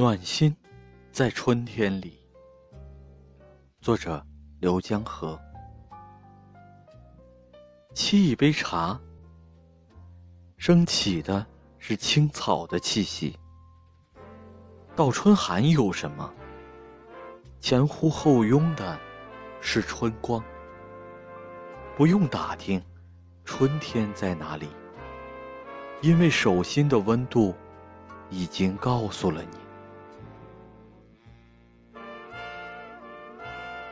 暖心在春天里。作者刘江河。沏一杯茶升起的是青草的气息。倒春寒有什么？前呼后拥的是春光。不用打听春天在哪里因为手心的温度已经告诉了你。